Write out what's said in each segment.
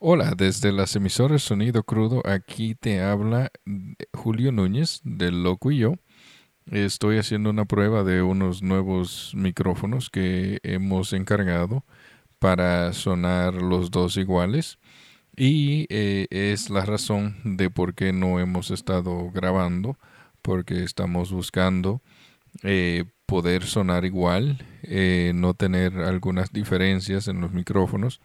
Hola, desde las emisoras Sonido Crudo, aquí te habla Julio Núñez del Loco y yo. Estoy haciendo una prueba de unos nuevos micrófonos que hemos encargado para sonar los dos iguales y eh, es la razón de por qué no hemos estado grabando porque estamos buscando eh, poder sonar igual, eh, no tener algunas diferencias en los micrófonos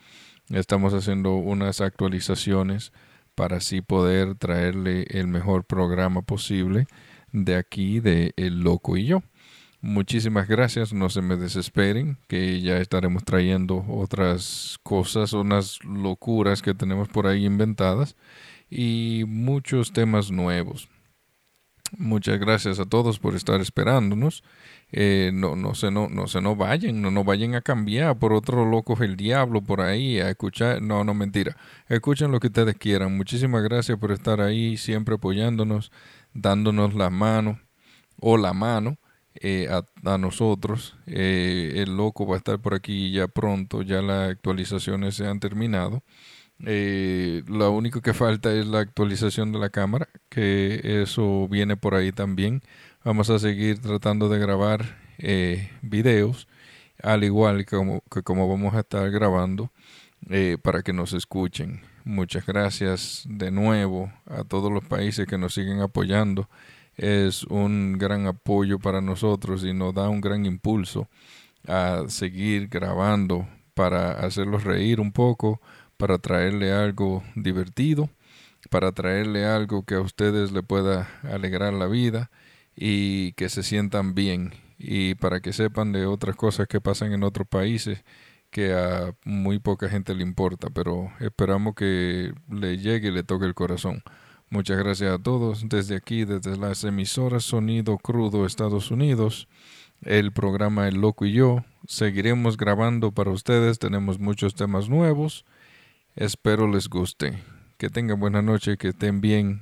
Estamos haciendo unas actualizaciones para así poder traerle el mejor programa posible de aquí de El Loco y yo. Muchísimas gracias, no se me desesperen, que ya estaremos trayendo otras cosas, unas locuras que tenemos por ahí inventadas y muchos temas nuevos. Muchas gracias a todos por estar esperándonos. Eh, no, no, se, no, no se no vayan, no nos vayan a cambiar por otro loco el diablo por ahí a escuchar. No, no, mentira. Escuchen lo que ustedes quieran. Muchísimas gracias por estar ahí, siempre apoyándonos, dándonos la mano o la mano eh, a, nosotros. Eh, el loco va a estar por aquí ya pronto, ya las actualizaciones se han terminado. Eh, lo único que falta es la actualización de la cámara, que eso viene por ahí también. Vamos a seguir tratando de grabar eh, videos, al igual que como, que como vamos a estar grabando, eh, para que nos escuchen. Muchas gracias de nuevo a todos los países que nos siguen apoyando. Es un gran apoyo para nosotros y nos da un gran impulso a seguir grabando para hacerlos reír un poco para traerle algo divertido, para traerle algo que a ustedes le pueda alegrar la vida y que se sientan bien y para que sepan de otras cosas que pasan en otros países que a muy poca gente le importa, pero esperamos que le llegue y le toque el corazón. Muchas gracias a todos desde aquí, desde las emisoras Sonido Crudo Estados Unidos, el programa El Loco y yo. Seguiremos grabando para ustedes, tenemos muchos temas nuevos Espero les guste. Que tengan buena noche, que estén bien